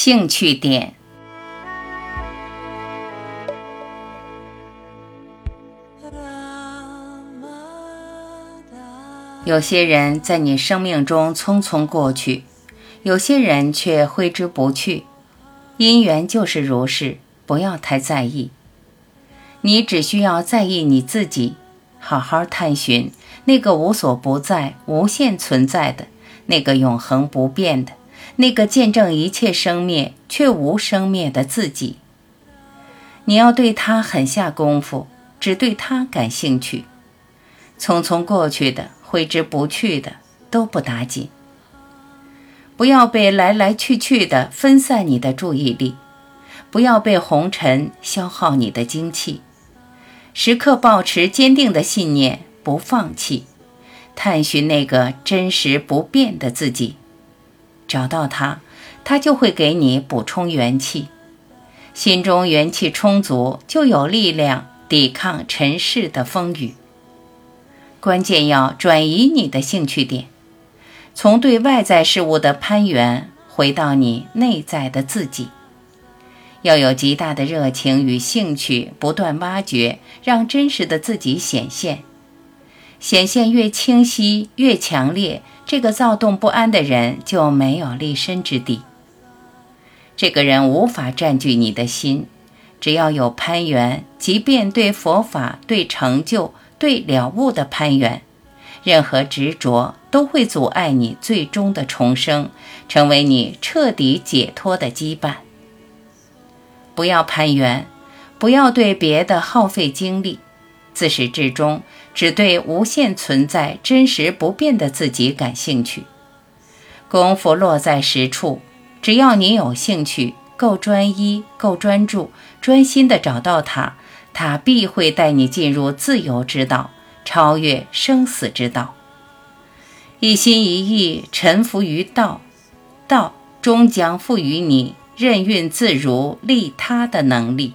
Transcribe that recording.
兴趣点。有些人在你生命中匆匆过去，有些人却挥之不去。因缘就是如是，不要太在意。你只需要在意你自己，好好探寻那个无所不在、无限存在的、那个永恒不变的、那个见证一切生灭却无生灭的自己。你要对他狠下功夫，只对他感兴趣。匆匆过去的。挥之不去的都不打紧，不要被来来去去的分散你的注意力，不要被红尘消耗你的精气，时刻保持坚定的信念，不放弃，探寻那个真实不变的自己，找到它，它就会给你补充元气，心中元气充足，就有力量抵抗尘世的风雨。关键要转移你的兴趣点，从对外在事物的攀援，回到你内在的自己。要有极大的热情与兴趣，不断挖掘，让真实的自己显现。显现越清晰、越强烈，这个躁动不安的人就没有立身之地。这个人无法占据你的心，只要有攀援，即便对佛法、对成就。对了悟的攀援，任何执着都会阻碍你最终的重生，成为你彻底解脱的羁绊。不要攀援，不要对别的耗费精力，自始至终只对无限存在、真实不变的自己感兴趣。功夫落在实处，只要你有兴趣，够专一、够专注、专心的找到它。他必会带你进入自由之道，超越生死之道。一心一意臣服于道，道终将赋予你任运自如利他的能力。